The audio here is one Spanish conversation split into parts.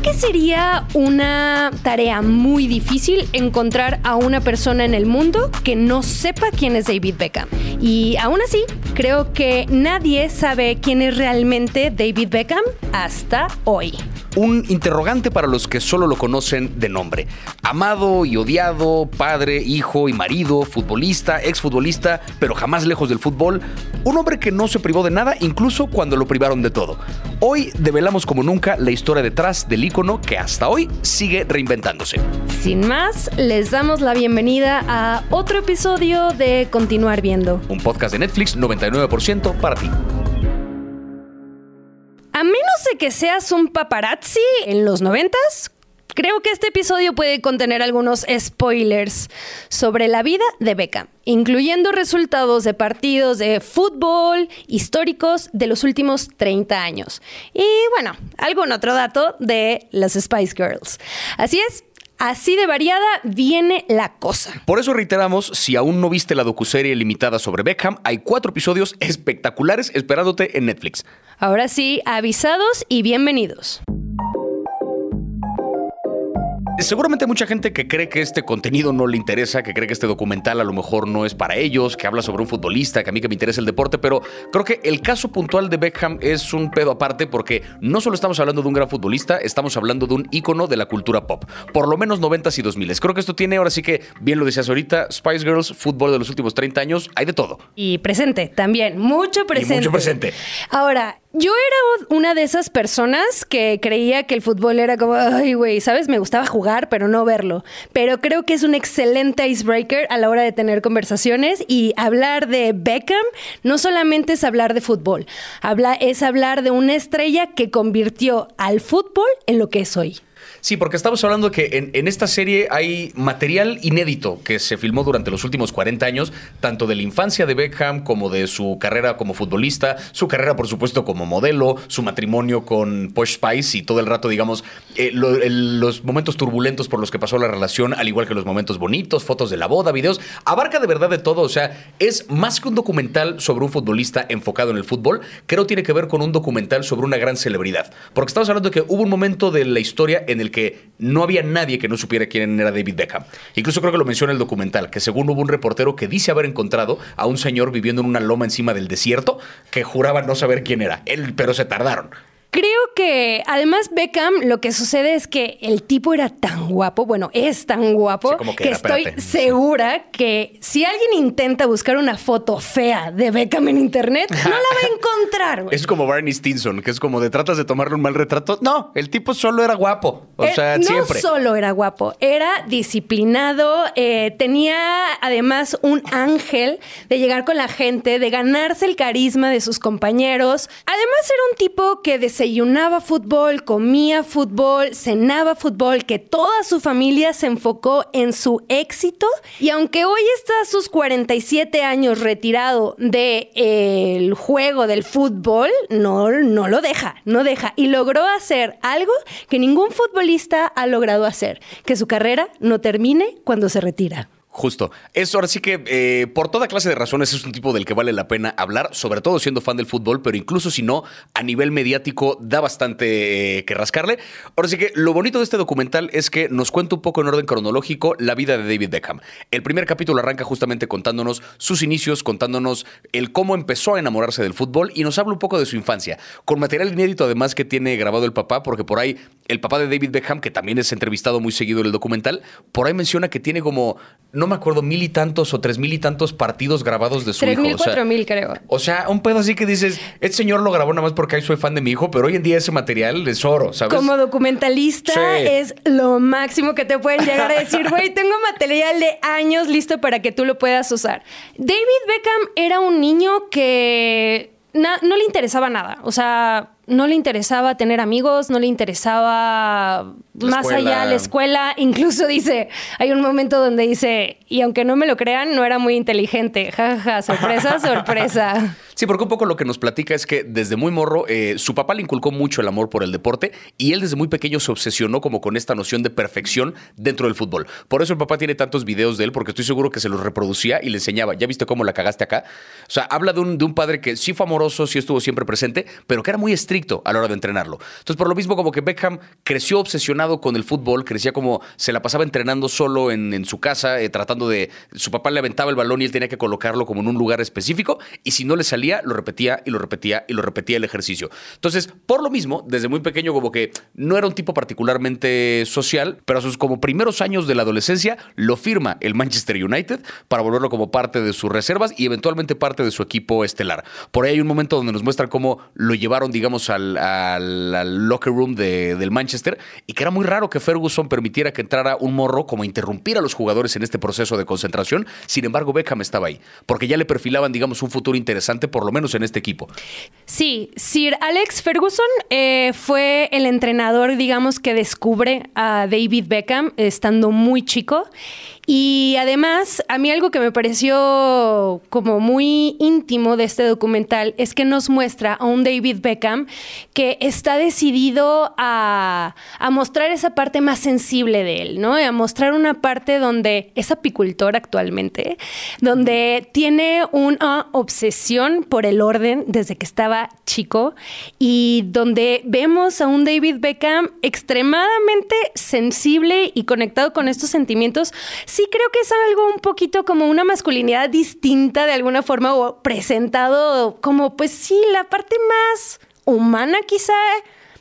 Creo que sería una tarea muy difícil encontrar a una persona en el mundo que no sepa quién es David Beckham. Y aún así, creo que nadie sabe quién es realmente David Beckham hasta hoy un interrogante para los que solo lo conocen de nombre. Amado y odiado, padre, hijo y marido, futbolista, exfutbolista, pero jamás lejos del fútbol. Un hombre que no se privó de nada, incluso cuando lo privaron de todo. Hoy develamos como nunca la historia detrás del ícono que hasta hoy sigue reinventándose. Sin más, les damos la bienvenida a otro episodio de Continuar Viendo. Un podcast de Netflix 99% para ti. A menos de que seas un paparazzi en los noventas, creo que este episodio puede contener algunos spoilers sobre la vida de Beckham, incluyendo resultados de partidos de fútbol históricos de los últimos 30 años. Y bueno, algún otro dato de las Spice Girls. Así es, Así de variada viene la cosa. Por eso reiteramos, si aún no viste la docuserie limitada sobre Beckham, hay cuatro episodios espectaculares esperándote en Netflix. Ahora sí, avisados y bienvenidos. Seguramente mucha gente que cree que este contenido no le interesa, que cree que este documental a lo mejor no es para ellos, que habla sobre un futbolista, que a mí que me interesa el deporte, pero creo que el caso puntual de Beckham es un pedo aparte porque no solo estamos hablando de un gran futbolista, estamos hablando de un ícono de la cultura pop, por lo menos 90 y 2000. Creo que esto tiene, ahora sí que, bien lo decías ahorita, Spice Girls, fútbol de los últimos 30 años, hay de todo. Y presente también, mucho presente. mucho presente. Ahora, yo era una de esas personas que creía que el fútbol era como, ay, güey, ¿sabes? Me gustaba jugar, pero no verlo. Pero creo que es un excelente icebreaker a la hora de tener conversaciones y hablar de Beckham no solamente es hablar de fútbol, habla, es hablar de una estrella que convirtió al fútbol en lo que es hoy. Sí, porque estamos hablando que en, esta serie hay material inédito que se filmó durante los últimos 40 años, tanto de la infancia de Beckham como de su carrera como futbolista, su carrera, por supuesto, como modelo, su matrimonio con Posh Spice y todo el rato, digamos, eh, los momentos turbulentos por los que pasó la relación, al igual que los momentos bonitos, fotos de la boda, videos. Abarca de verdad de todo. O sea, es más que un documental sobre un futbolista enfocado en el fútbol, creo tiene que ver con un documental sobre una gran celebridad. Porque estamos hablando de que hubo un momento de la historia en el que no había nadie que no supiera quién era David Beckham. Incluso creo que lo menciona el documental, que según hubo un reportero que dice haber encontrado a un señor viviendo en una loma encima del desierto que juraba no saber quién era. Él, pero se tardaron. Creo que además Beckham lo que sucede es que el tipo era tan guapo, bueno, es tan guapo que, estoy segura que si alguien intenta buscar una foto fea de Beckham en internet, no la va a encontrar. Es como Barney Stinson, que es como de tratas de tomarle un mal retrato. No, el tipo solo era guapo. O eh, sea, siempre. No solo era guapo, era disciplinado, eh, tenía además un ángel de llegar con la gente, de ganarse el carisma de sus compañeros. Además era un tipo que desayunaba fútbol, comía fútbol, cenaba fútbol, que toda su familia se enfocó en su éxito. Y aunque hoy está a sus 47 años retirado del de, juego del fútbol, no, no lo deja, no deja. Y logró hacer algo que ningún futbolista ha logrado hacer, que su carrera no termine cuando se retira. Justo. Eso ahora sí que eh, por toda clase de razones es un tipo del que vale la pena hablar, sobre todo siendo fan del fútbol, pero incluso si no, a nivel mediático da bastante eh, que rascarle. Ahora sí que lo bonito de este documental es que nos cuenta un poco en orden cronológico la vida de David Beckham. El primer capítulo arranca justamente contándonos sus inicios, contándonos el cómo empezó a enamorarse del fútbol y nos habla un poco de su infancia, con material inédito además que tiene grabado el papá, porque por ahí el papá de David Beckham, que también es entrevistado muy seguido en el documental, por ahí menciona que tiene como no me acuerdo, mil y tantos o tres mil y tantos partidos grabados de su tres hijo. Mil, cuatro mil, creo. O sea, un pedo así que dices, este señor lo grabó nada más porque ahí soy fan de mi hijo, pero hoy en día ese material es oro, ¿sabes? Como documentalista es lo máximo que te pueden llegar a decir, güey, tengo material de años listo para que tú lo puedas usar. David Beckham era un niño que no le interesaba nada. O sea, no le interesaba tener amigos, no le interesaba más allá la escuela. Incluso dice, hay un momento donde dice, y aunque no me lo crean, no era muy inteligente. Ja, ja, sorpresa, sorpresa. Sí, porque un poco lo que nos platica es que desde muy morro eh, su papá le inculcó mucho el amor por el deporte y él desde muy pequeño se obsesionó como con esta noción de perfección dentro del fútbol. Por eso el papá tiene tantos videos de él, porque estoy seguro que se los reproducía y le enseñaba, ¿ya viste cómo la cagaste acá? O sea, habla de un, de un padre que sí fue amoroso, sí estuvo siempre presente, pero que era muy estricto a la hora de entrenarlo. Entonces, por lo mismo, como que Beckham creció obsesionado con el fútbol, crecía como se la pasaba entrenando solo en, en su casa, eh, tratando de. Su papá le aventaba el balón y él tenía que colocarlo como en un lugar específico, y si no le salía, lo repetía y lo repetía y lo repetía el ejercicio. Entonces, por lo mismo, desde muy pequeño, como que no era un tipo particularmente social, pero a sus como primeros años de la adolescencia lo firma el Manchester United para volverlo como parte de sus reservas y eventualmente parte de su equipo estelar. Por ahí hay un momento donde nos muestran cómo lo llevaron, digamos, al, locker room de- del Manchester y que era muy raro que Ferguson permitiera que entrara un morro como interrumpir a los jugadores en este proceso de concentración. Sin embargo, Beckham estaba ahí, porque ya le perfilaban, digamos, un futuro interesante, lo menos en este equipo. Sí, Sir Alex Ferguson eh, fue el entrenador, digamos, que descubre a David Beckham estando muy chico. Y además, a mí algo que me pareció como muy íntimo de este documental es que nos muestra a un David Beckham que está decidido a, mostrar esa parte más sensible de él, ¿no? A mostrar una parte donde es apicultor actualmente, donde tiene una obsesión por el orden desde que estaba chico y donde vemos a un David Beckham extremadamente sensible y conectado con estos sentimientos. Sí creo que es algo un poquito como una masculinidad distinta de alguna forma o presentado como pues sí, la parte más humana quizá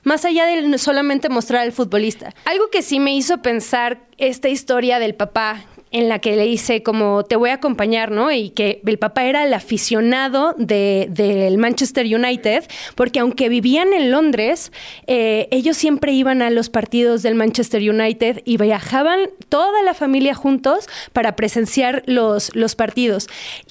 más allá de solamente mostrar al futbolista. Algo que sí me hizo pensar esta historia del papá en la que le dice como te voy a acompañar, ¿no? Y que el papá era el aficionado de- del Manchester United, porque aunque vivían en Londres, eh, ellos siempre iban a los partidos del Manchester United y viajaban toda la familia juntos para presenciar los, los partidos.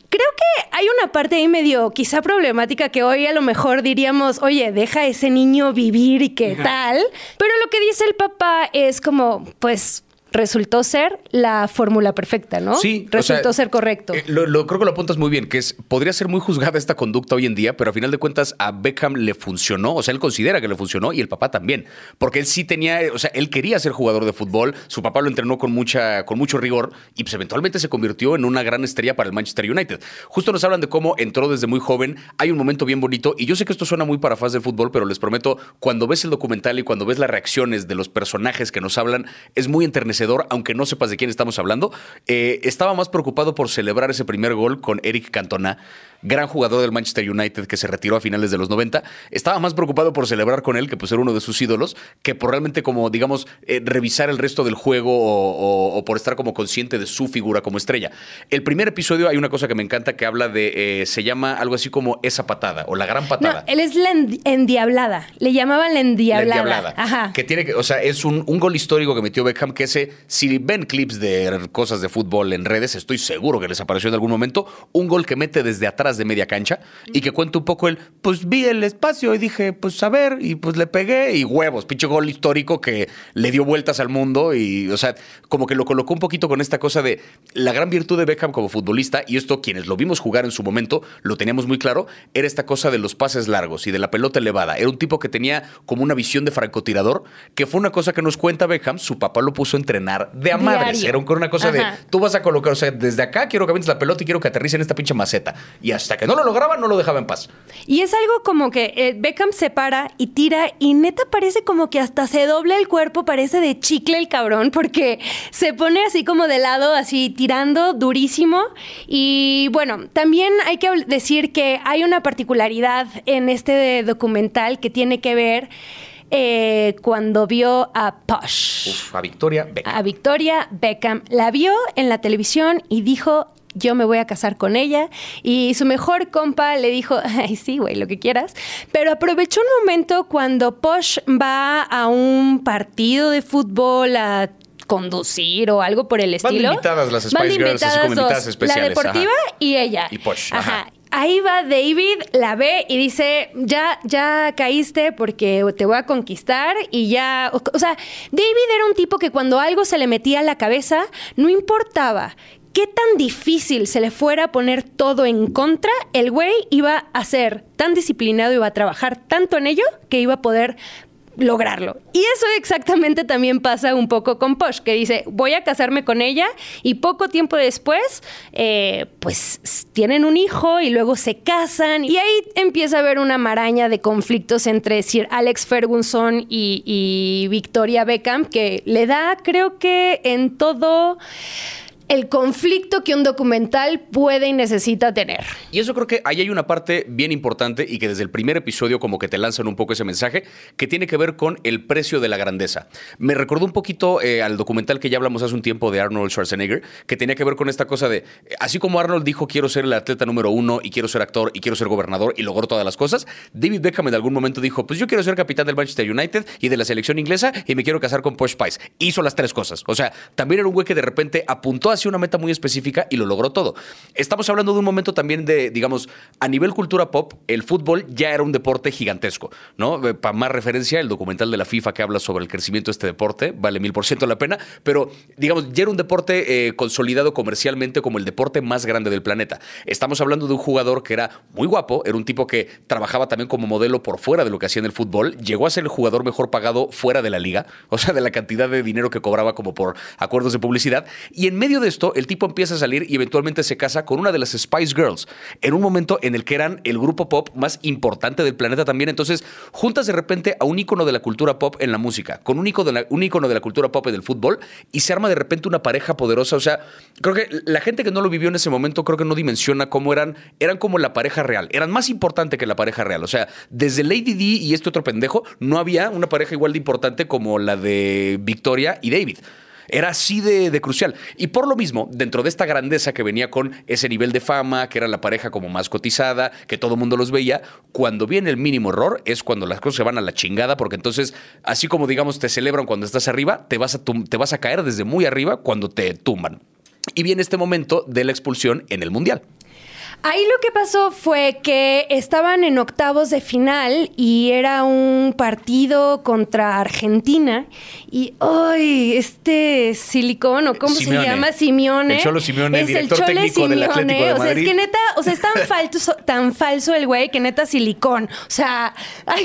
Creo que hay una parte ahí medio quizá problemática que hoy a lo mejor diríamos, oye, deja a ese niño vivir y qué tal. Pero lo que dice el papá es como, pues resultó ser la fórmula perfecta, ¿no? Sí, o Resultó sea, ser correcto. eh, lo, lo- creo que lo apuntas muy bien, que es podría ser muy juzgada esta conducta hoy en día, pero a final de cuentas a Beckham le funcionó, o sea, él considera que le funcionó y el papá también, porque él sí tenía, o sea, él quería ser jugador de fútbol, su papá lo entrenó con mucha con mucho rigor y pues eventualmente se convirtió en una gran estrella para el Manchester United. Justo nos hablan de cómo entró desde muy joven, hay un momento bien bonito y yo sé que esto suena muy para fans del fútbol, pero les prometo, cuando ves el documental y cuando ves las reacciones de los personajes que nos hablan, es muy enternecedor, aunque no sepas de quién estamos hablando. Eh, estaba más preocupado por celebrar ese primer gol con Eric Cantona, gran jugador del Manchester United que se retiró a finales de los 90. Estaba más preocupado por celebrar con él, que pues era uno de sus ídolos, que por realmente como, digamos, eh, revisar el resto del juego o, o- o por estar como consciente de su figura como estrella. El primer episodio hay una cosa que me encanta que habla de, eh, se llama algo así como esa patada o la gran No, patada. él es la endi- endiablada. Le llamaban la La endiablada. endiablada. Ajá. Que tiene que, o sea, es un, un gol histórico que metió Beckham que ese, si ven clips de cosas de fútbol en redes, estoy seguro que les apareció en algún momento, un gol que mete desde atrás de media cancha y que cuenta un poco el, pues vi el espacio y dije, pues a ver, y pues le pegué y huevos, pinche gol histórico que le dio vueltas al mundo y, o sea, como que lo colocó un poquito con esta cosa de la gran virtud de Beckham como futbolista, y esto quienes lo vimos jugar en su momento, lo teníamos muy claro, era esta cosa de los pases largos y de la pelota elevada. Era un tipo que tenía como una visión de francotirador, que fue una cosa que nos cuenta Beckham, su papá lo puso a entrenar de a madres. Era un- una cosa Ajá. de, tú vas a colocar, o sea, desde acá quiero que avientes la pelota y quiero que aterrice en esta pinche maceta. Y hasta que no lo lograba, no lo dejaba en paz. Y es algo como que eh, Beckham se para y tira y neta parece como que hasta se dobla el cuerpo, parece de chicle el cabrón, porque se pone así como de lado, así tirando durísimo. Y bueno, también hay que decir que hay una particularidad en este documental que tiene que ver eh, cuando vio a Posh. Uf, a Victoria Beckham. a Victoria Beckham. La vio en la televisión y dijo, yo me voy a casar con ella. Y su mejor compa le dijo, ay, sí, güey, lo que quieras. Pero aprovechó un momento cuando Posh va a un partido de fútbol a conducir o algo por el Van estilo. invitadas las Van Spice Girls, así como dos, invitadas especiales, La deportiva ajá. y ella. Y Posh, Ajá. ajá. Ahí va David, la ve y dice, ya, ya caíste porque te voy a conquistar y ya, o, o sea, David era un tipo que cuando algo se le metía a la cabeza, no importaba qué tan difícil se le fuera a poner todo en contra, el güey iba a ser tan disciplinado, iba a trabajar tanto en ello que iba a poder lograrlo. Y eso exactamente también pasa un poco con Posh, que dice, voy a casarme con ella y poco tiempo después, eh, pues tienen un hijo y luego se casan y ahí empieza a haber una maraña de conflictos entre Sir Alex Ferguson y, y Victoria Beckham, que le da, creo que en todo el conflicto que un documental puede y necesita tener. Y eso creo que ahí hay una parte bien importante y que desde el primer episodio como que te lanzan un poco ese mensaje que tiene que ver con el precio de la grandeza. Me recordó un poquito eh, al documental que ya hablamos hace un tiempo de Arnold Schwarzenegger, que tenía que ver con esta cosa de, así como Arnold dijo quiero ser el atleta número uno y quiero ser actor y quiero ser gobernador y logró todas las cosas, David Beckham en algún momento dijo, pues yo quiero ser capitán del Manchester United y de la selección inglesa y me quiero casar con Posh Spice. Hizo las tres cosas. O sea, también era un güey que de repente apuntó hacia una meta muy específica y lo logró todo. Estamos hablando de un momento también de, digamos, a nivel cultura pop, el fútbol ya era un deporte gigantesco, ¿no? Eh, Para más referencia, el documental de la FIFA que habla sobre el crecimiento de este deporte vale mil por ciento la pena, pero, digamos, ya era un deporte eh, consolidado comercialmente como el deporte más grande del planeta. Estamos hablando de un jugador que era muy guapo, era un tipo que trabajaba también como modelo por fuera de lo que hacía en el fútbol, llegó a ser el jugador mejor pagado fuera de la liga, o sea, de la cantidad de dinero que cobraba como por acuerdos de publicidad, y en medio de esto, el tipo empieza a salir y eventualmente se casa con una de las Spice Girls, en un momento en el que eran el grupo pop más importante del planeta también. Entonces, juntas de repente a un ícono de la cultura pop en la música, con un ícono de la, un de la cultura pop en el fútbol, y se arma de repente una pareja poderosa. O sea, creo que la gente que no lo vivió en ese momento, creo que no dimensiona cómo eran, eran como la pareja real, eran más importante que la pareja real. O sea, desde Lady D y este otro pendejo, no había una pareja igual de importante como la de Victoria y David. Era así de, de, crucial. Y por lo mismo, dentro de esta grandeza que venía con ese nivel de fama, que era la pareja como más cotizada, que todo el mundo los veía, cuando viene el mínimo error es cuando las cosas se van a la chingada, porque entonces, así como digamos te celebran cuando estás arriba, te vas a, te vas a caer desde muy arriba cuando te tumban. Y viene este momento de la expulsión en el Mundial. Ahí lo que pasó fue que estaban en octavos de final y era un partido contra Argentina. Y, ¡ay! Este silicón, o cómo Simeone. se llama, Simeone. El Cholo Simeone, es director el Chole técnico del Simeone. Atlético de O sea, es que neta, o sea, es tan falso, tan falso el güey que neta silicón. O sea, aquí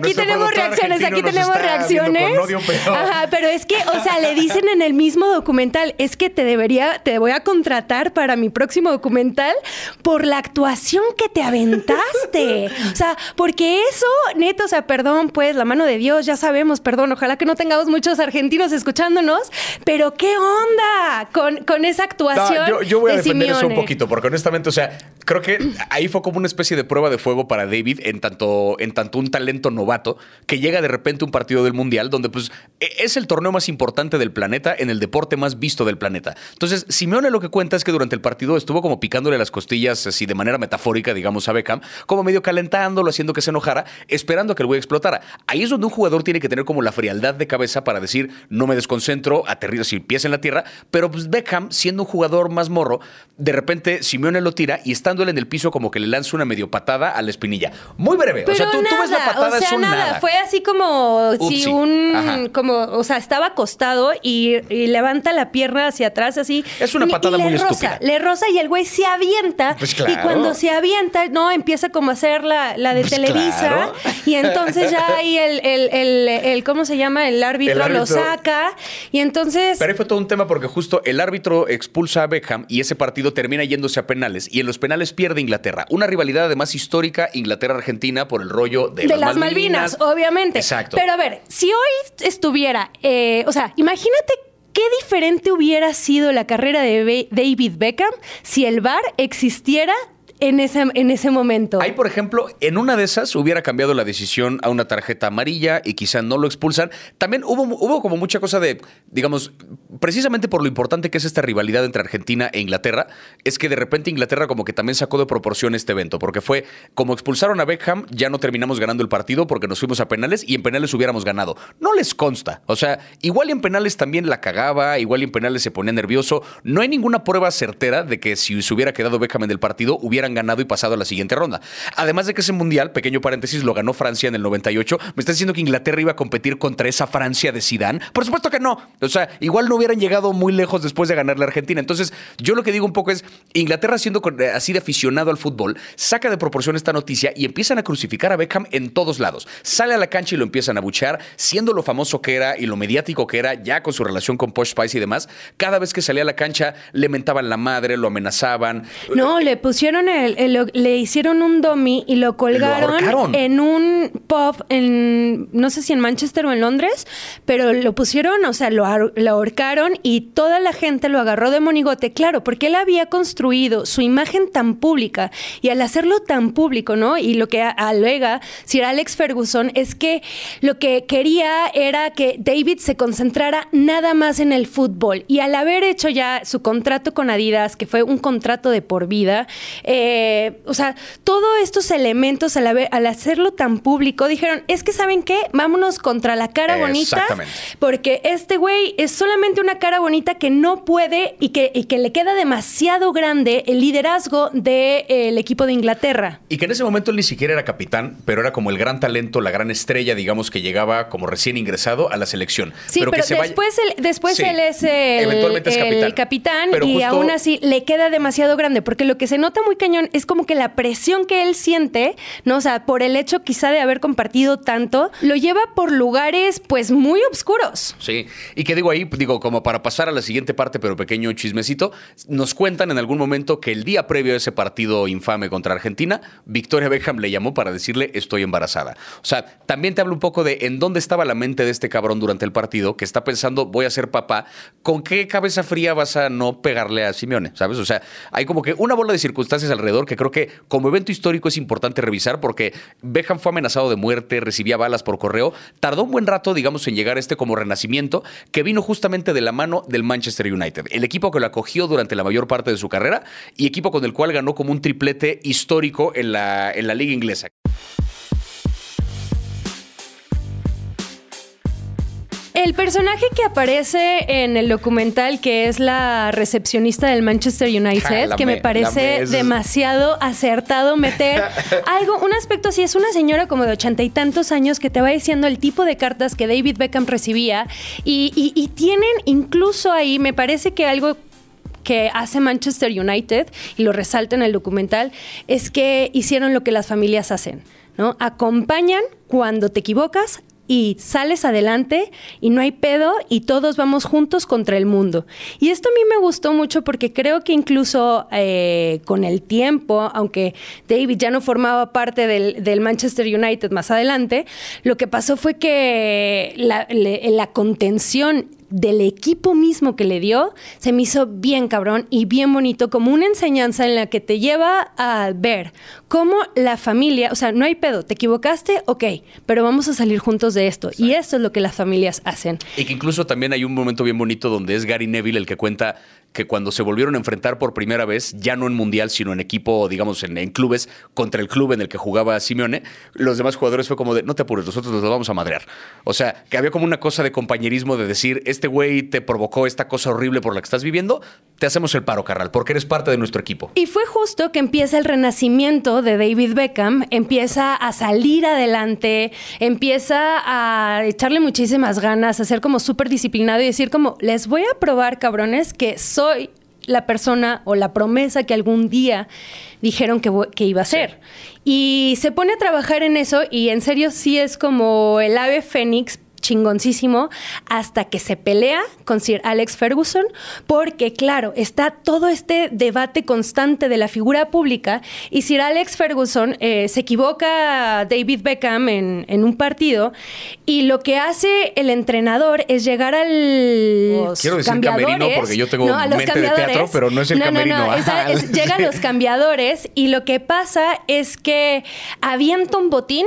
Nuestro tenemos reacciones, aquí tenemos reacciones. Ajá, pero es que, o sea, le dicen en el mismo documental, es que te debería, te voy a contratar para mi próximo documental por la actuación que te aventaste. O sea, porque eso, neto, o sea, perdón, pues, la mano de Dios, ya sabemos, perdón, ojalá que no tengamos muchos argentinos escuchándonos, pero ¿qué onda con, con esa actuación? No, yo, yo voy a de defender eso un poquito, porque honestamente, o sea, creo que ahí fue como una especie de prueba de fuego para David en tanto, en tanto un talento novato que llega de repente a un partido del Mundial donde pues e- es el torneo más importante del planeta en el deporte más visto del planeta. Entonces, Simeone lo que cuenta es que durante el partido estuvo como picándole las costillas así de manera metafórica, digamos, a Beckham, como medio calentándolo, haciendo que se enojara, esperando a que el güey explotara. Ahí es donde un jugador tiene que tener como la frialdad de cabeza para decir, no me desconcentro, aterrizo, si pies en la tierra, pero pues Beckham, siendo un jugador más morro, de repente Simeone lo tira y estando él en el piso como que le lanza una medio patada a la espinilla. Muy breve. Pero o sea, tú, ves la patada, o sea, es un nada. nada. Fue así como si un, Ajá. como, o sea, estaba acostado y, y levanta la pierna hacia atrás así. Es una patada y muy estúpida. Le roza y el güey se avienta. Pues Y cuando se avienta, no, empieza como a hacer la, la de Pues Televisa. claro. Y entonces ya ahí el, el, el, el- ¿cómo se llama? El árbitro, El lo saca. Y entonces. Pero ahí fue todo un tema porque justo el árbitro expulsa a Beckham y ese partido termina yéndose a penales y en los penales pierde Inglaterra. Una rivalidad además histórica Inglaterra-Argentina por el rollo de, de las Malvinas, obviamente. Exacto. Pero a ver, si hoy estuviera, eh, o sea, imagínate qué diferente hubiera sido la carrera de David Beckham si el VAR existiera en ese, en ese momento. Ahí, por ejemplo, en una de esas hubiera cambiado la decisión a una tarjeta amarilla y quizá no lo expulsan. También hubo, hubo como mucha cosa de, digamos, precisamente por lo importante que es esta rivalidad entre Argentina e Inglaterra, es que de repente Inglaterra como que también sacó de proporción este evento, porque fue como expulsaron a Beckham, ya no terminamos ganando el partido porque nos fuimos a penales y en penales hubiéramos ganado. No les consta. O sea, igual en penales también la cagaba, igual en penales se ponía nervioso. No hay ninguna prueba certera de que si se hubiera quedado Beckham en el partido hubieran ganado y pasado a la siguiente ronda. Además de que ese mundial, pequeño paréntesis, lo ganó Francia en el 98. ¿Me estás diciendo que Inglaterra iba a competir contra esa Francia de Zidane? Por supuesto que no. O sea, igual no hubieran llegado muy lejos después de ganar la Argentina. Entonces, yo lo que digo un poco es, Inglaterra siendo eh, así de aficionado al fútbol, saca de proporción esta noticia y empiezan a crucificar a Beckham en todos lados. Sale a la cancha y lo empiezan a buchear, siendo lo famoso que era y lo mediático que era, ya con su relación con Posh Spice y demás. Cada vez que salía a la cancha, le mentaban la madre, lo amenazaban. No, le pusieron el, le hicieron un dummy y lo colgaron en un pub en no sé si en Manchester o en Londres, pero lo pusieron, o sea, lo, lo ahorcaron y toda la gente lo agarró de monigote, claro, porque él había construido su imagen tan pública y al hacerlo tan público, ¿no? Y lo que alega Sir Alex Ferguson es que lo que quería era que David se concentrara nada más en el fútbol. Y al haber hecho ya su contrato con Adidas, que fue un contrato de por vida, eh, o sea, todos estos elementos al, al hacerlo tan público dijeron, es que saben qué, vámonos contra la cara bonita, porque este güey es solamente una cara bonita que no puede y que, y que le queda demasiado grande el liderazgo del de, eh, equipo de Inglaterra. Y que en ese momento él ni siquiera era capitán, pero era como el gran talento, la gran estrella, digamos, que llegaba como recién ingresado a la selección. Sí, pero, después, él, después él es el, capitán, y aún así le queda demasiado grande, porque lo que se nota muy cañón es como que la presión que él siente, ¿no? O sea, por el hecho quizá de haber compartido tanto, lo lleva por lugares pues muy oscuros. Sí, y que digo ahí, digo, como para pasar a la siguiente parte, pero pequeño chismecito, nos cuentan en algún momento que el día previo a ese partido infame contra Argentina, Victoria Beckham le llamó para decirle estoy embarazada. O sea, también te hablo un poco de en dónde estaba la mente de este cabrón durante el partido, que está pensando voy a ser papá, ¿con qué cabeza fría vas a no pegarle a Simeone? ¿Sabes? O sea, hay como que una bola de circunstancias alrededor que creo que como evento histórico es importante revisar porque Beckham fue amenazado de muerte, recibía balas por correo, tardó un buen rato, digamos, en llegar a este como renacimiento que vino justamente de la mano del Manchester United, el equipo que lo acogió durante la mayor parte de su carrera y equipo con el cual ganó como un triplete histórico en la, en la liga inglesa. El personaje que aparece en el documental, que es la recepcionista del Manchester United, que me parece demasiado acertado meter algo, un aspecto así, es una señora como de ochenta y tantos años que te va diciendo el tipo de cartas que David Beckham recibía y, tienen incluso ahí, me parece que algo que hace Manchester United, y lo resalta en el documental, es que hicieron lo que las familias hacen. ¿no? Acompañan cuando te equivocas, y sales adelante y no hay pedo y todos vamos juntos contra el mundo. Y esto a mí me gustó mucho porque creo que incluso eh, con el tiempo, aunque David ya no formaba parte del, Manchester United más adelante, lo que pasó fue que la, la contención del equipo mismo que le dio, se me hizo bien cabrón y bien bonito, como una enseñanza en la que te lleva a ver cómo la familia, o sea, no hay pedo, te equivocaste, ok, pero vamos a salir juntos de esto. Y esto es lo que las familias hacen. Y que incluso también hay un momento bien bonito donde es Gary Neville el que cuenta que cuando se volvieron a enfrentar por primera vez, ya no en mundial, sino en equipo, digamos, en, clubes, contra el club en el que jugaba Simeone, los demás jugadores fue como de, no te apures, nosotros nos lo vamos a madrear. O sea, que había como una cosa de compañerismo de decir, este güey te provocó esta cosa horrible por la que estás viviendo, te hacemos el paro, carnal, porque eres parte de nuestro equipo. Y fue justo que empieza el renacimiento de David Beckham, empieza a salir adelante, empieza a echarle muchísimas ganas, a ser como súper disciplinado y decir como, les voy a probar, cabrones, que soy soy la persona o la promesa que algún día dijeron que, que, iba a ser. Y se pone a trabajar en eso y en serio sí es como el ave fénix chingoncísimo hasta que se pelea con Sir Alex Ferguson, porque claro, está todo este debate constante de la figura pública y Sir Alex Ferguson eh, se equivoca David Beckham en, un partido y lo que hace el entrenador es llegar al Quiero decir camerino porque yo tengo mente de teatro, pero no es el camerino. No, llega a los cambiadores y lo que pasa es que avienta un botín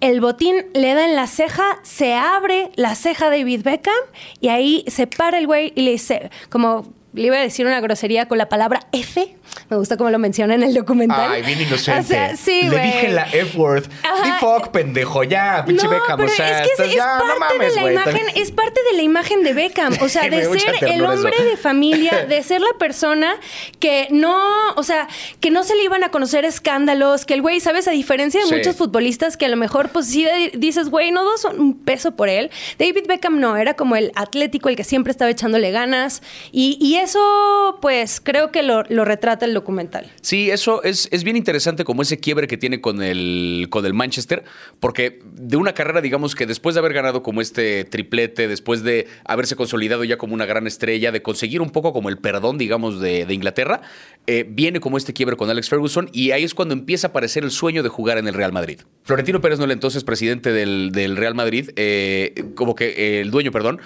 el botín le da en la ceja, se abre la ceja de David Beckham y ahí se para el güey y le dice, como le iba a decir una grosería con la palabra F. Me gusta cómo lo menciona en el documental. Ay, bien inocente. O sea, sí, Le güey. dije la F-word. Di fuck, pendejo, ya, pinche no, Beckham. pero o sea, es que es, es ya, parte no mames, de la imagen, es parte de la imagen de Beckham, o sea, Sí, de ser el eso. hombre de familia, de ser la persona que no, o sea, que no se le iban a conocer escándalos, que el güey, sabes, a diferencia de Sí. muchos futbolistas que a lo mejor pues sí dices, güey, no dos un peso por él. David Beckham no, era como el atlético, el que siempre estaba echándole ganas y, y eso pues creo que lo, lo retrata el documental. Sí, eso es, es bien interesante como ese quiebre que tiene con el, con el Manchester, porque de una carrera, digamos que después de haber ganado como este triplete, después de haberse consolidado ya como una gran estrella, de conseguir un poco como el perdón, digamos, de, Inglaterra, eh, viene como este quiebre con Alex Ferguson y ahí es cuando empieza a aparecer el sueño de jugar en el Real Madrid. Florentino Pérez Noel, entonces presidente del, del Real Madrid, eh, como que eh, el dueño, perdón,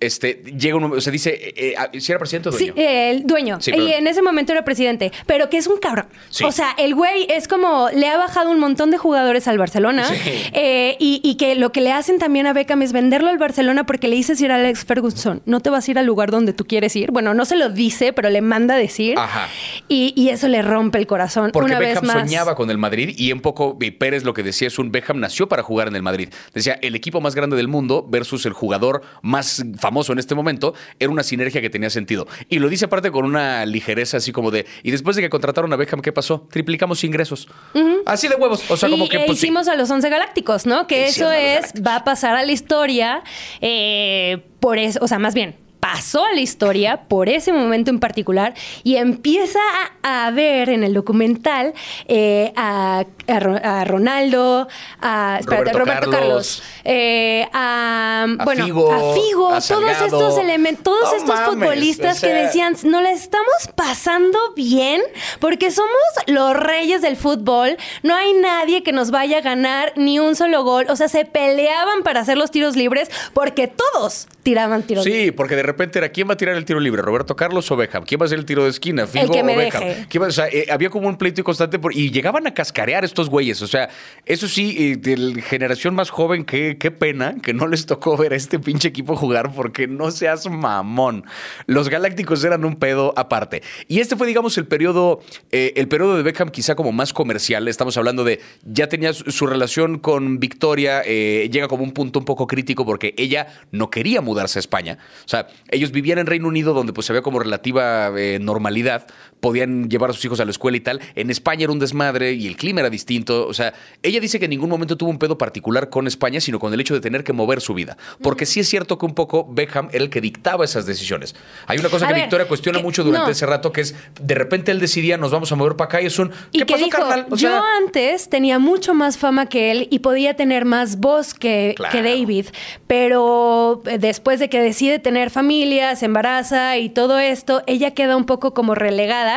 este, llega un momento, se dice, eh, eh, si era presidente o dueño. Sí, eh, el dueño. Sí, y en ese momento era presidente. Pero que es un cabrón. Sí. O sea, el güey es como. Le ha bajado un montón de jugadores al Barcelona. Sí. Eh, y, y que lo que le hacen también a Beckham es venderlo al Barcelona porque le dices ir a Alex Ferguson. No te vas a ir al lugar donde tú quieres ir. Bueno, no se lo dice, pero le manda a decir. Ajá. Y, y eso le rompe el corazón. Porque una Beckham vez más. soñaba con el Madrid y un poco y Pérez lo que decía es un Beckham nació para jugar en el Madrid. Decía, el equipo más grande del mundo versus el jugador más famoso en este momento era una sinergia que tenía sentido. Y lo dice aparte con una ligereza así como de, y después de que contrataron a Beckham, ¿qué pasó? Triplicamos ingresos. Así de huevos. O sea, y como que e pues, sí. hicimos a los Once Galácticos, ¿no? Que eso es, va a pasar a la historia eh, por eso, o sea, más bien, pasó a la historia por ese momento en particular y empieza a, a ver en el documental eh, a, a Ro- a Ronaldo, a espérate, Roberto Roberto, Carlos, Carlos. eh, a, bueno, Figo, a Figo, todos estos elementos, todos estos mames, futbolistas o sea- que decían, no la estamos pasando bien porque somos los reyes del fútbol, no hay nadie que nos vaya a ganar ni un solo gol, o sea, se peleaban para hacer los tiros libres porque todos tiraban tiros libres. Sí, porque de repente era ¿quién va a tirar el tiro libre? ¿Roberto Carlos o Beckham? ¿Quién va a hacer el tiro de esquina? ¿Figo que me o Beckham? deje. ¿Quién va- o sea, eh, había como un pleito constante por- y llegaban a cascarear estos güeyes. O sea, eso sí, eh, de la generación más joven, qué, qué pena que no les tocó ver a este pinche equipo jugar porque no seas mamón. Los Galácticos eran un pedo aparte. Y este fue, digamos, el periodo, eh, el periodo de Beckham quizá como más comercial. Estamos hablando de, ya tenía su, su relación con Victoria, llega como un punto un poco crítico porque ella no quería mudarse a España. O sea, ellos vivían en Reino Unido donde pues había como relativa eh, normalidad, podían llevar a sus hijos a la escuela y tal. En España era un desmadre y el clima era distinto. O sea, ella dice que en ningún momento tuvo un pedo particular con España, sino con el hecho de tener que mover su vida. Porque sí es cierto que un poco Beckham era el que dictaba esas decisiones. Hay una cosa A que ver, Victoria cuestiona que- mucho durante no. ese rato, que es de repente él decidía nos vamos a mover para acá y es un Y ¿qué que pasó, dijo, carnal? O yo sea, antes tenía mucho más fama que él y podía tener más voz que, Claro. que David, pero eh, después de que decide tener familia, se embaraza y todo esto, ella queda un poco como relegada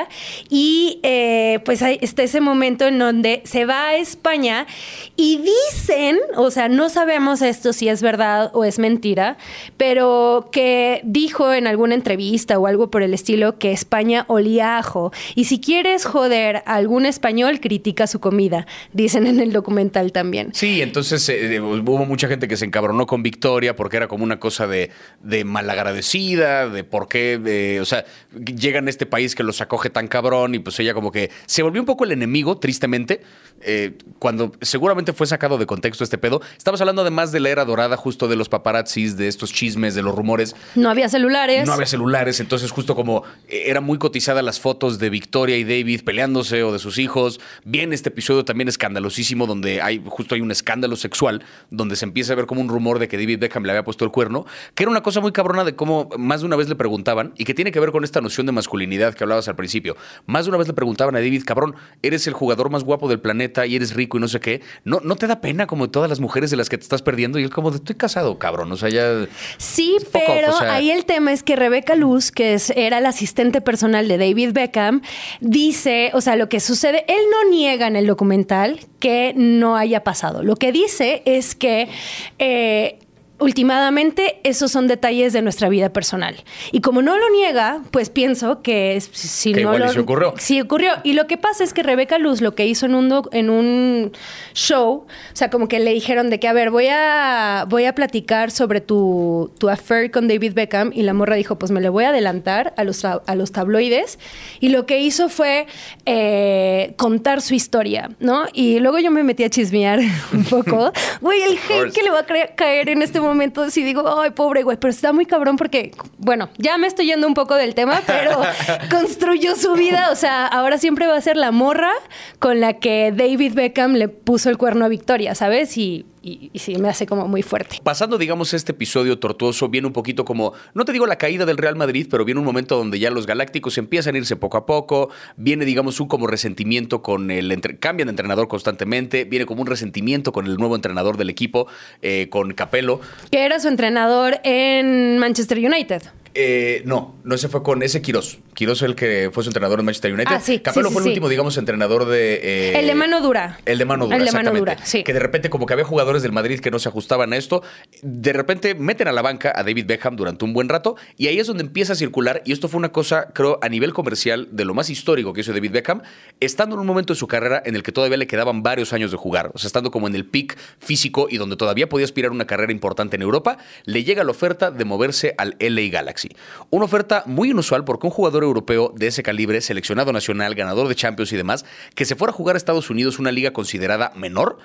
y eh, pues ahí está ese momento en donde se va a España y dicen, o sea, no sabemos esto si es verdad o es mentira, pero que dijo en alguna entrevista o algo por el estilo que España olía ajo. Y si quieres joder a algún español, critica su comida, dicen en el documental también. Sí, entonces eh, hubo mucha gente que se encabronó con Victoria porque era como una cosa de, de malagradecida, de por qué, o sea, llegan a este país que los tan cabrón y pues ella como que se volvió un poco el enemigo, tristemente, eh, cuando seguramente fue sacado de contexto este pedo. Estamos hablando además de la era dorada, justo de los paparazzis, de estos chismes, de los rumores. No había celulares. No había celulares, entonces justo como eh, era muy cotizada las fotos de Victoria y David peleándose o de sus hijos. Viene este episodio también escandalosísimo donde hay justo hay un escándalo sexual donde se empieza a ver como un rumor de que David Beckham le había puesto el cuerno, que era una cosa muy cabrona de cómo más de una vez le preguntaban y que tiene que ver con esta noción de masculinidad que hablabas al principio. Más de una vez le preguntaban a David, cabrón, eres el jugador más guapo del planeta y eres rico y no sé qué. ¿No, no te da pena como todas las mujeres de las que te estás perdiendo? Y él como de, estoy casado, cabrón. O sea, ya... Sí, off, pero o sea- ahí el tema es que Rebeca Luz, que es- era la asistente personal de David Beckham, dice, o sea, lo que sucede, él no niega en el documental que no haya pasado. Lo que dice es que eh, últimamente esos son detalles de nuestra vida personal. Y como no lo niega, pues pienso que si Que no igual y lo sí ocurrió. Sí ocurrió. Y lo que pasa es que Rebeca Luz lo que hizo en un en un show, o sea, como que le dijeron de que a ver, voy a voy a platicar sobre tu tu affair con David Beckham y la morra dijo, "Pues me le voy a adelantar a los a los tabloides." Y lo que hizo fue eh, contar su historia, ¿no? Y luego yo me metí a chismear un poco. Güey, el hate que le va a caer en este momento si digo, ay, pobre güey, pero está muy cabrón porque, bueno, ya me estoy yendo un poco del tema, pero construyó su vida, o sea, ahora siempre va a ser la morra con la que David Beckham le puso el cuerno a Victoria, ¿sabes? Y, y, y sí, me hace como muy fuerte. Pasando, digamos, este episodio tortuoso, viene un poquito como, no te digo la caída del Real Madrid, pero viene un momento donde ya los galácticos empiezan a irse poco a poco, viene, digamos, un como resentimiento con el, entre- cambian de entrenador constantemente, viene como un resentimiento con el nuevo entrenador del equipo, eh, con Capello. Que era su entrenador en Manchester United. Eh, no, no se fue con ese Quirós. Quirós fue el que fue su entrenador en Manchester United. Ah, sí, Capello sí, sí, fue el último, digamos, entrenador de... eh, el de mano dura. El de mano dura, El de mano dura, sí. Que de repente como que había jugadores del Madrid que no se ajustaban a esto. De repente meten a la banca a David Beckham durante un buen rato y ahí es donde empieza a circular y esto fue una cosa, creo, a nivel comercial de lo más histórico que hizo David Beckham, estando en un momento de su carrera en el que todavía le quedaban varios años de jugar, o sea, estando como en el peak físico y donde todavía podía aspirar una carrera importante en Europa, le llega la oferta de moverse al LA Galaxy. Una oferta muy inusual porque un jugador europeo de ese calibre, seleccionado nacional, ganador de Champions y demás, que se fuera a jugar a Estados Unidos, una liga considerada menor,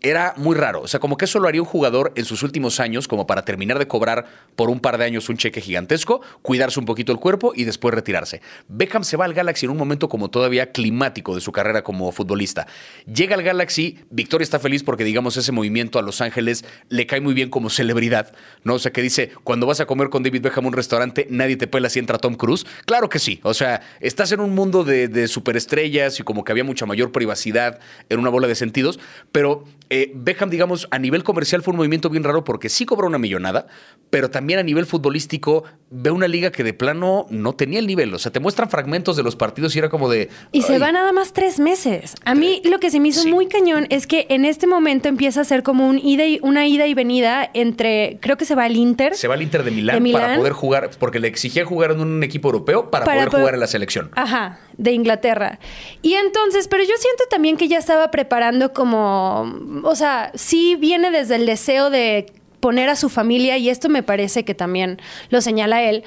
era muy raro. O sea, como que eso lo haría un jugador en sus últimos años, como para terminar de cobrar por un par de años un cheque gigantesco, cuidarse un poquito el cuerpo y después retirarse. Beckham se va al Galaxy en un momento como todavía climático de su carrera como futbolista. Llega al Galaxy, Victoria está feliz porque, digamos, ese movimiento a Los Ángeles le cae muy bien como celebridad, ¿no? O sea, que dice, cuando vas a comer con David Beckham un restaurante, nadie te pela si entra Tom Cruise. Claro que sí. O sea, estás en un mundo de, de superestrellas y como que había mucha mayor privacidad en una bola de sentidos, pero eh, Beckham, digamos, a nivel comercial fue un movimiento bien raro porque sí cobró una millonada, pero también a nivel futbolístico ve una liga que de plano no tenía el nivel. O sea, te muestran fragmentos de los partidos y era como de... Y se va nada más tres meses. A mí lo que se me hizo Sí. muy cañón es que en este momento empieza a ser como un ida y, una ida y venida entre, creo que se va al Inter. Se va al Inter de Milán, De Milán. para poder jugar, porque le exigía jugar en un equipo europeo para, Para poder poder- jugar en la selección. Ajá, de Inglaterra. Y entonces, pero yo siento también que ya estaba preparando como, o sea, sí viene desde el deseo de poner a su familia, y esto me parece que también lo señala él,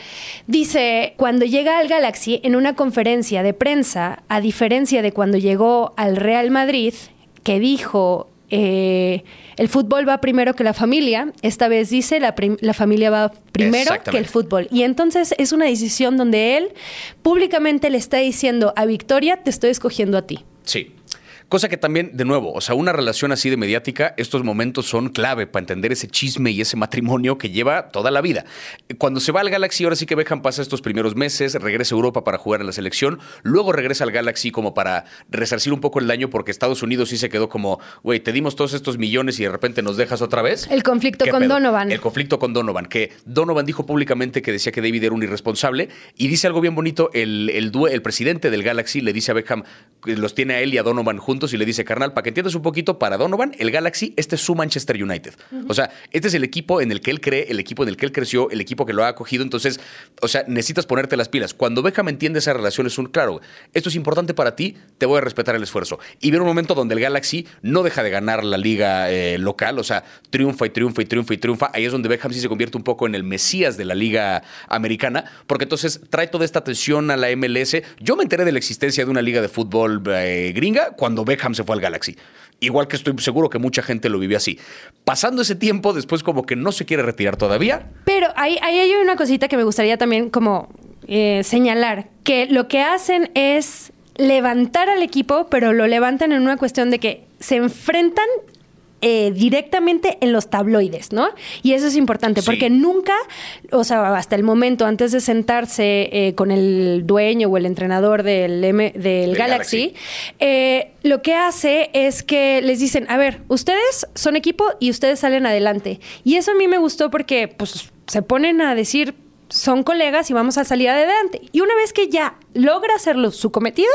dice, cuando llega al Galaxy en una conferencia de prensa, a diferencia de cuando llegó al Real Madrid, que dijo, eh, el fútbol va primero que la familia, esta vez dice, la, la familia va primero que el fútbol. Y entonces es una decisión donde él públicamente le está diciendo a Victoria, te estoy escogiendo a ti. Sí. Cosa que también, de nuevo, o sea, una relación así de mediática, estos momentos son clave para entender ese chisme y ese matrimonio que lleva toda la vida. Cuando se va al Galaxy, ahora sí que Beckham pasa estos primeros meses, regresa a Europa para jugar a la selección, luego regresa al Galaxy como para resarcir un poco el daño porque Estados Unidos sí se quedó como, güey, te dimos todos estos millones y de repente nos dejas otra vez. El conflicto ¿Qué con pedo? Donovan. El conflicto con Donovan, que Donovan dijo públicamente que decía que David era un irresponsable y dice algo bien bonito, el, el, due- el presidente del Galaxy le dice a Beckham, que los tiene a él y a Donovan juntos y le dice, carnal, para que entiendas un poquito, para Donovan, el Galaxy, este es su Manchester United. O sea, este es el equipo en el que él cree, el equipo en el que él creció, el equipo que lo ha acogido, entonces, o sea, necesitas ponerte las pilas. Cuando Beckham entiende esa relación es un, claro, esto es importante para ti, te voy a respetar el esfuerzo. Y viene un momento donde el Galaxy no deja de ganar la liga eh, local, o sea, triunfa y triunfa y triunfa y triunfa. Ahí es donde Beckham sí se convierte un poco en el mesías de la liga americana, porque entonces trae toda esta atención a la MLS. Yo me enteré de la existencia de una liga de fútbol eh, gringa cuando Beckham se fue al Galaxy. Igual que estoy seguro que mucha gente lo vivió así. Pasando ese tiempo, después como que no se quiere retirar todavía. Pero ahí, hay una cosita que me gustaría también como eh, señalar, que lo que hacen es levantar al equipo, pero lo levantan en una cuestión de que se enfrentan eh, directamente en los tabloides, ¿no? Y eso es importante, Sí. porque nunca, o sea, hasta el momento, antes de sentarse eh, con el dueño o el entrenador del, M- del Galaxy. eh, lo que hace es que les dicen, a ver, ustedes son equipo y ustedes salen adelante. Y eso a mí me gustó porque pues se ponen a decir, son colegas y vamos a salir adelante. Y una vez que ya logra hacerlo su cometido,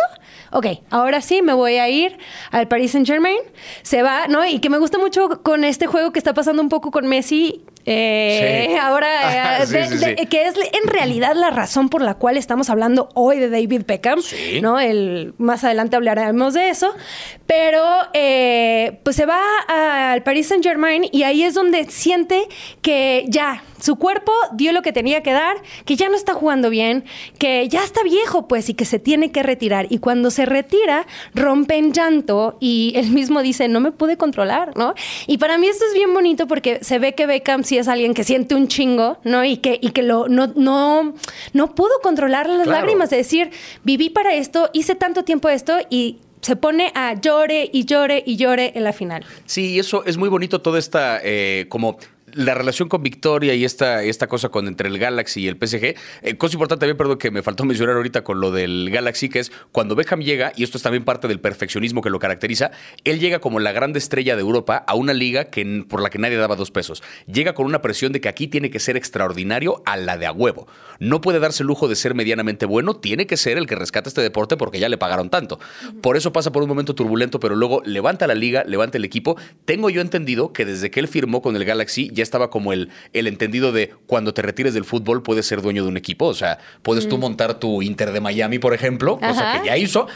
ok, ahora sí me voy a ir al Paris Saint Germain, se va, ¿no? Y que me gusta mucho con este juego que está pasando un poco con Messi, Eh, Sí. Ahora, eh, Sí, de- sí, de- sí. que es en realidad la razón por la cual estamos hablando hoy de David Beckham. Sí. ¿no? El, más adelante hablaremos de eso. Pero eh, pues se va al Paris Saint Germain y ahí es donde siente que ya su cuerpo dio lo que tenía que dar, que ya no está jugando bien, que ya está viejo, pues, y que se tiene que retirar. Y cuando se retira, rompe en llanto y él mismo dice, no me pude controlar, ¿no? Y para mí esto es bien bonito porque se ve que Beckham sí es alguien que siente un chingo, ¿no? Y que, y que lo, no, no, no pudo controlar las Claro. lágrimas, de decir, viví para esto, hice tanto tiempo esto y se pone a llore y llore y llore en la final. Sí, y eso es muy bonito, toda esta, eh, como la relación con Victoria y esta, esta cosa con entre el Galaxy y el PSG. Eh, cosa importante también, perdón, que me faltó mencionar ahorita con lo del Galaxy, que es cuando Beckham llega, y esto es también parte del perfeccionismo que lo caracteriza, él llega como la grande estrella de Europa a una liga que, por la que nadie daba dos pesos. Llega con una presión de que aquí tiene que ser extraordinario a la de a huevo. No puede darse el lujo de ser medianamente bueno, tiene que ser el que rescata este deporte porque ya le pagaron tanto. Por eso pasa por un momento turbulento, pero luego levanta la liga, levanta el equipo. Tengo yo entendido que desde que él firmó con el Galaxy ya estaba como el, el entendido de cuando te retires del fútbol puedes ser dueño de un equipo. O sea, puedes tú montar tu Inter de Miami, por ejemplo, cosa que ya hizo.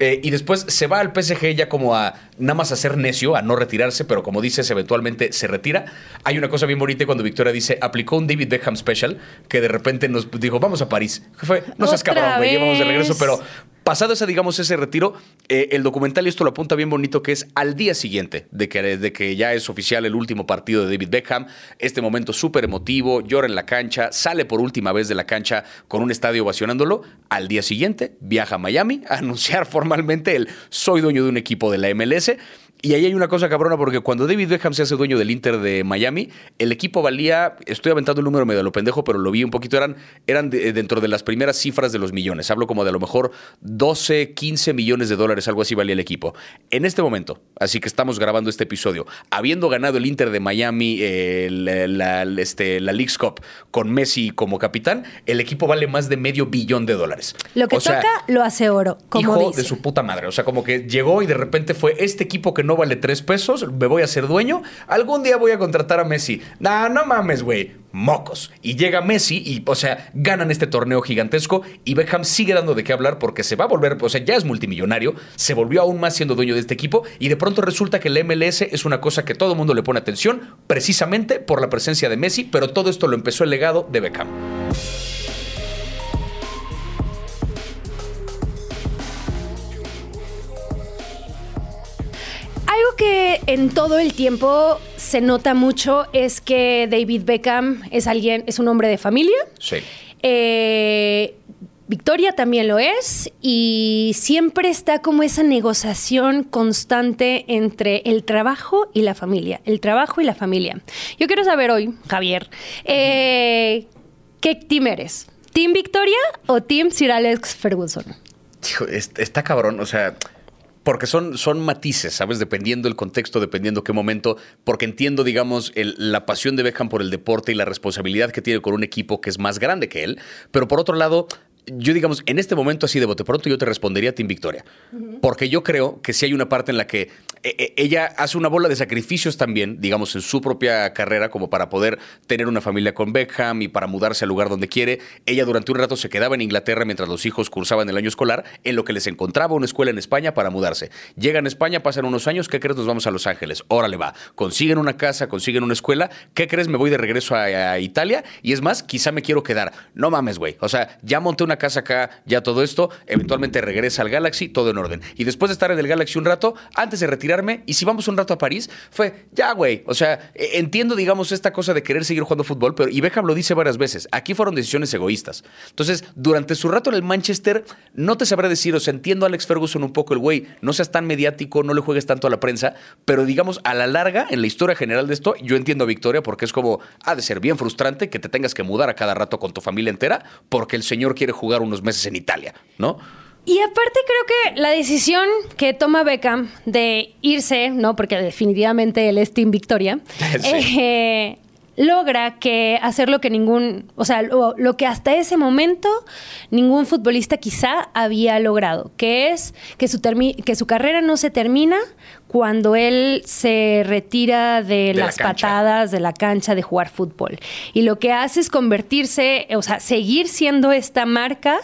Eh, y después se va al PSG ya como a nada más a ser necio, a no retirarse, pero como dices, eventualmente se retira. Hay una cosa bien bonita cuando Victoria dice, aplicó un David Beckham special, que de repente nos dijo, vamos a París. No seas cabrón, güey, ya vamos de regreso, pero pasado ese, digamos, ese retiro, eh, el documental, y esto lo apunta bien bonito, que es al día siguiente de que, de que ya es oficial el último partido de David Beckham, este momento súper emotivo, llora en la cancha, sale por última vez de la cancha con un estadio ovacionándolo, al día siguiente viaja a Miami a anunciar formalmente el soy dueño de un equipo de la MLS. Y ahí hay una cosa cabrona, porque cuando David Beckham se hace dueño del Inter de Miami, el equipo valía, estoy aventando el número medio a lo pendejo, pero lo vi un poquito, eran, eran de- dentro de las primeras cifras de los millones. Hablo como de a lo mejor 12, 15 millones de dólares, algo así valía el equipo. En este momento, así que estamos grabando este episodio, habiendo ganado el Inter de Miami eh, la, la- este, la League's Cup con Messi como capitán, el equipo vale más de medio billón de dólares. Lo que O sea, toca, lo hace oro, como hijo dice. de su puta madre. O sea, como que llegó y de repente fue este equipo que no vale tres pesos, me voy a hacer dueño. Algún día voy a contratar a Messi. Nah, no mames, güey. Mocos. Y llega Messi y, o sea, ganan este torneo gigantesco y Beckham sigue dando de qué hablar porque se va a volver, o sea, ya es multimillonario, se volvió aún más siendo dueño de este equipo y de pronto resulta que el MLS es una cosa que todo el mundo le pone atención precisamente por la presencia de Messi, pero todo esto lo empezó el legado de Beckham. En todo el tiempo se nota mucho es que David Beckham es alguien, es un hombre de familia. Sí. Eh, Victoria también lo es y siempre está como esa negociación constante entre el trabajo y la familia, el trabajo y la familia. Yo quiero saber hoy, Javier, eh, ¿qué team eres? ¿Team Victoria o Team Sir Alex Ferguson? Hijo, está cabrón, o sea, porque son, son matices, ¿sabes? Dependiendo el contexto, dependiendo qué momento, porque entiendo, digamos, el- la pasión de Beckham por el deporte y la responsabilidad que tiene con un equipo que es más grande que él, pero por otro lado... Yo, digamos, en este momento así de bote pronto, yo te respondería Team Victoria. Porque yo creo que sí hay una parte en la que ella hace una bola de sacrificios también, digamos, en su propia carrera, como para poder tener una familia con Beckham y para mudarse al lugar donde quiere. Ella durante un rato se quedaba en Inglaterra mientras los hijos cursaban el año escolar, en lo que les encontraba una escuela en España para mudarse. Llegan a España, pasan unos años, ¿qué crees? Nos vamos a Los Ángeles. Órale va. Consiguen una casa, consiguen una escuela. ¿Qué crees? Me voy de regreso a, a Italia y es más, quizá me quiero quedar. No mames, güey. O sea, ya monté una casa acá, ya todo esto, eventualmente regresa al Galaxy, todo en orden. Y después de estar en el Galaxy un rato, antes de y si vamos un rato a París, fue, ya, güey. O sea, eh, entiendo, digamos, esta cosa de querer seguir jugando fútbol, pero, y Beckham lo dice varias veces, aquí fueron decisiones egoístas. Entonces, durante su rato en el Manchester, no te sabré decir, o sea, entiendo a Alex Ferguson un poco el güey, no seas tan mediático, no le juegues tanto a la prensa, pero digamos, a la larga, en la historia general de esto, yo entiendo a Victoria porque es como, ha de ser bien frustrante que te tengas que mudar a cada rato con tu familia entera porque el señor quiere jugar unos meses en Italia, ¿no? Y aparte creo que la decisión que toma Beckham de irse, ¿no? Porque definitivamente él es Team Victoria, Sí. eh, logra que hacer lo que ningún, o sea, lo, lo que hasta ese momento ningún futbolista quizá había logrado, que es que su, que su carrera no se termina cuando él se retira de, la las patadas de la cancha de jugar fútbol. Y lo que hace es convertirse, o sea, seguir siendo esta marca,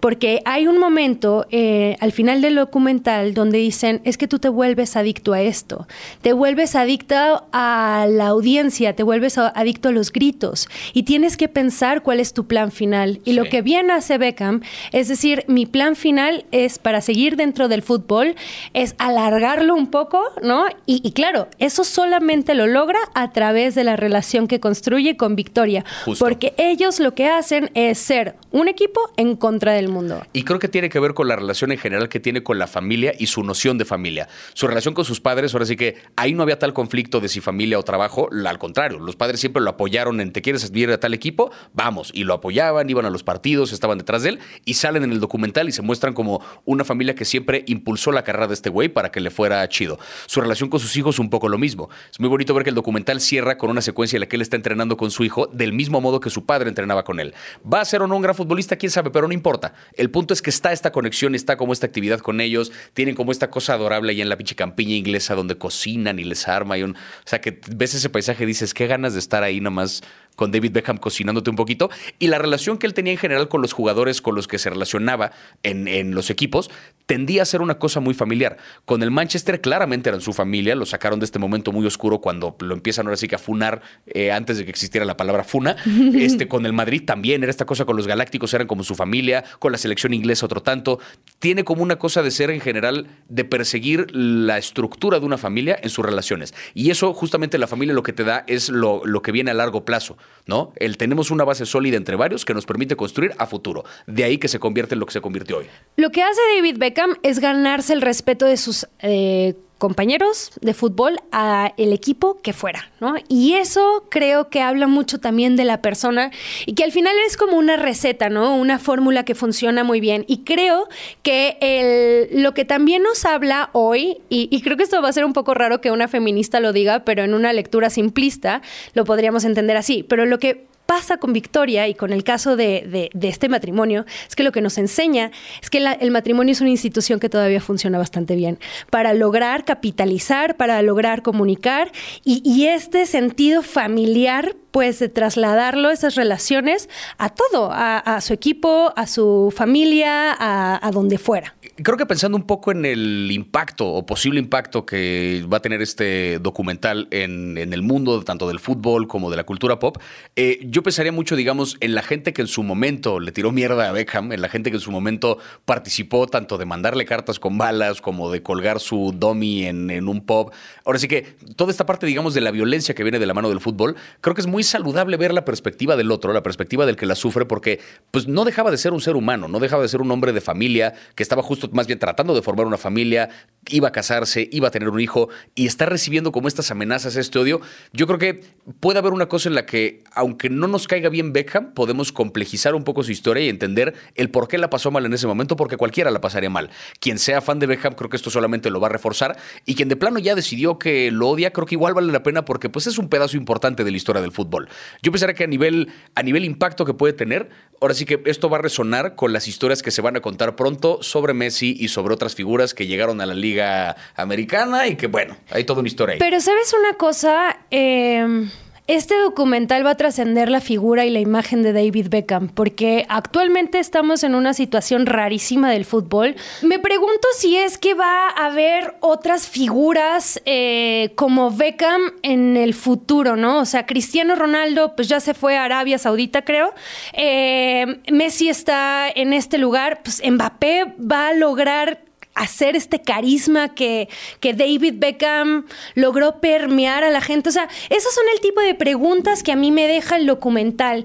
porque hay un momento eh, al final del documental donde dicen, es que tú te vuelves adicto a esto, te vuelves adicto a la audiencia, te vuelves adicto a los gritos y tienes que pensar cuál es tu plan final. Y lo que bien hace Beckham es decir, mi plan final es para seguir dentro del fútbol, es alargarlo un poco, ¿no? Y, y claro, eso solamente lo logra a través de la relación que construye con Victoria, Justo. porque ellos lo que hacen es ser un equipo en contra del mundo. Y creo que tiene que ver con la relación en general que tiene con la familia y su noción de familia. Su relación con sus padres, ahora sí que ahí no había tal conflicto de si familia o trabajo, al contrario, los padres siempre lo apoyaron en te quieres ir a tal equipo, vamos, y lo apoyaban, iban a los partidos, estaban detrás de él y salen en el documental y se muestran como una familia que siempre impulsó la carrera de este güey para que le fuera chido. Su relación con sus hijos un poco lo mismo. Es muy bonito ver que el documental cierra con una secuencia en la que él está entrenando con su hijo del mismo modo que su padre entrenaba con él. ¿Va a ser o no un gran futbolista? ¿Quién sabe? Pero no importa. El punto es que está esta conexión, está como esta actividad con ellos, tienen como esta cosa adorable ahí en la pinche campiña inglesa donde cocinan y les arma y un... O sea, que ves ese paisaje y dices, qué ganas de estar ahí nomás con David Beckham cocinándote un poquito. Y la relación que él tenía en general con los jugadores con los que se relacionaba en, en los equipos tendía a ser una cosa muy familiar. Con el Manchester claramente eran su familia, lo sacaron de este momento muy oscuro cuando lo empiezan ahora sí que a funar eh, antes de que existiera la palabra funa. este, con el Madrid también era esta cosa con los Galácticos, eran como su familia, con la selección inglesa otro tanto. Tiene como una cosa de ser en general de perseguir la estructura de una familia en sus relaciones. Y eso justamente la familia lo que te da es lo, lo que viene a largo plazo, ¿no? El tenemos una base sólida entre varios que nos permite construir a futuro. De ahí que se convierte en lo que se convirtió hoy. Lo que hace David Beckham es ganarse el respeto de sus eh, compañeros de fútbol a el equipo que fuera, ¿no? Y eso creo que habla mucho también de la persona y que al final es como una receta, ¿no? Una fórmula que funciona muy bien. Y creo que el, lo que también nos habla hoy, y, y creo que esto va a ser un poco raro que una feminista lo diga, pero en una lectura simplista lo podríamos entender así, pero lo que pasa con Victoria y con el caso de, este matrimonio es que lo que nos enseña es que el matrimonio es una institución que todavía funciona bastante bien para lograr capitalizar, para lograr comunicar y, este sentido familiar pues de trasladarlo, esas relaciones, a todo, a, su equipo, a su familia, a donde fuera. Creo que pensando un poco en el impacto o posible impacto que va a tener este documental en, en el mundo, tanto del fútbol como de la cultura pop, eh, yo pensaría mucho, digamos, en la gente que en su momento le tiró mierda a Beckham, en la gente que en su momento participó tanto de mandarle cartas con balas como de colgar su dummy en, en un pub. Ahora sí que toda esta parte, digamos, de la violencia que viene de la mano del fútbol, creo que es muy saludable ver la perspectiva del otro, la perspectiva del que la sufre, porque pues no dejaba de ser un ser humano, no dejaba de ser un hombre de familia que estaba justo más bien tratando de formar una familia, iba a casarse, iba a tener un hijo y está recibiendo como estas amenazas, este odio. Yo creo que puede haber una cosa en la que, aunque no nos caiga bien Beckham, podemos complejizar un poco su historia y entender el por qué la pasó mal en ese momento, porque cualquiera la pasaría mal. Quien sea fan de Beckham, creo que esto solamente lo va a reforzar. Y quien de plano ya decidió que lo odia, creo que igual vale la pena porque pues es un pedazo importante de la historia del fútbol. Yo pensaría que a nivel, a nivel impacto que puede tener, ahora sí que esto va a resonar con las historias que se van a contar pronto sobre Messi y sobre otras figuras que llegaron a la liga americana y que bueno, hay toda una historia ahí. Pero sabes una cosa, Eh, este documental va a trascender la figura y la imagen de David Beckham, porque actualmente estamos en una situación rarísima del fútbol. Me pregunto si es que va a haber otras figuras eh, como Beckham en el futuro, ¿no? O sea, Cristiano Ronaldo, pues ya se fue a Arabia Saudita, creo. Eh, Messi está en este lugar, pues Mbappé va a lograr hacer este carisma que, que David Beckham logró permear a la gente. O sea, esos son el tipo de preguntas que a mí me deja el documental.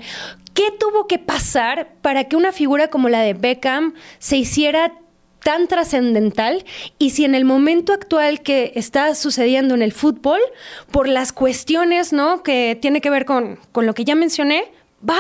¿Qué tuvo que pasar para que una figura como la de Beckham se hiciera tan trascendental y si en el momento actual que está sucediendo en el fútbol, por las cuestiones ¿no? que tiene que ver con, con lo que ya mencioné, va,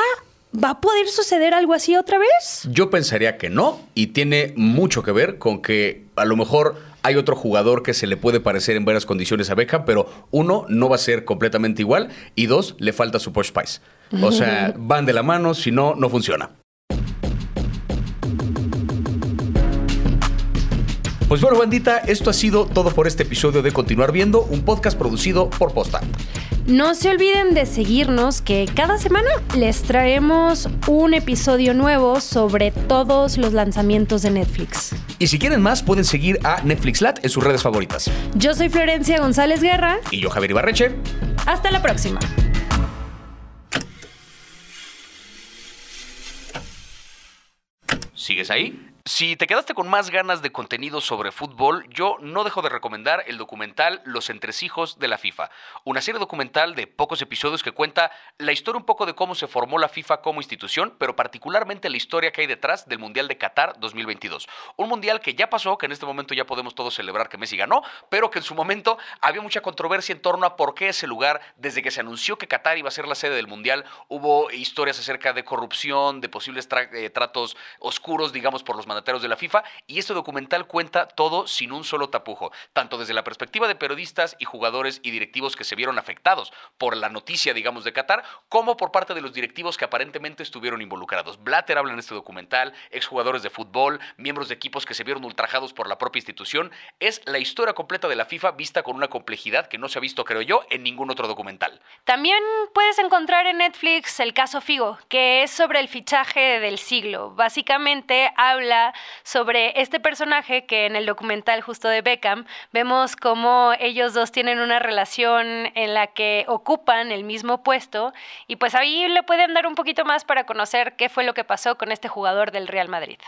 va a poder suceder algo así otra vez? Yo pensaría que no, y tiene mucho que ver con que a lo mejor hay otro jugador que se le puede parecer en varias condiciones a Beckham, pero uno, no va a ser completamente igual, y dos, le falta su Posh Spice. O sea, van de la mano, si no, no funciona. Pues bueno, bandita, esto ha sido todo por este episodio de Continuar Viendo, un podcast producido por Posta. No se olviden de seguirnos que cada semana les traemos un episodio nuevo sobre todos los lanzamientos de Netflix. Y si quieren más, pueden seguir a Netflixlat en sus redes favoritas. Yo soy Florencia González Guerra. Y yo, Javier Ibarreche. Hasta la próxima. ¿Sigues ahí? Si te quedaste con más ganas de contenido sobre fútbol, yo no dejo de recomendar el documental Los entresijos de la FIFA, una serie documental de pocos episodios que cuenta la historia un poco de cómo se formó la FIFA como institución, pero particularmente la historia que hay detrás del Mundial de Qatar 2022. Un mundial que ya pasó, que en este momento ya podemos todos celebrar que Messi ganó, pero que en su momento había mucha controversia en torno a por qué ese lugar, desde que se anunció que Qatar iba a ser la sede del mundial, hubo historias acerca de corrupción, de posibles eh, tratos oscuros, digamos, por los mandatarios de la FIFA, y este documental cuenta todo sin un solo tapujo, tanto desde la perspectiva de periodistas y jugadores y directivos que se vieron afectados por la noticia, digamos, de Qatar, como por parte de los directivos que aparentemente estuvieron involucrados. Blatter habla en este documental, exjugadores de fútbol, miembros de equipos que se vieron ultrajados por la propia institución. Es la historia completa de la FIFA vista con una complejidad que no se ha visto, creo yo, en ningún otro documental. También puedes encontrar en Netflix el caso Figo, que es sobre el fichaje del siglo. Básicamente habla sobre este personaje que en el documental justo de Beckham vemos cómo ellos dos tienen una relación en la que ocupan el mismo puesto y pues ahí le pueden dar un poquito más para conocer qué fue lo que pasó con este jugador del Real Madrid.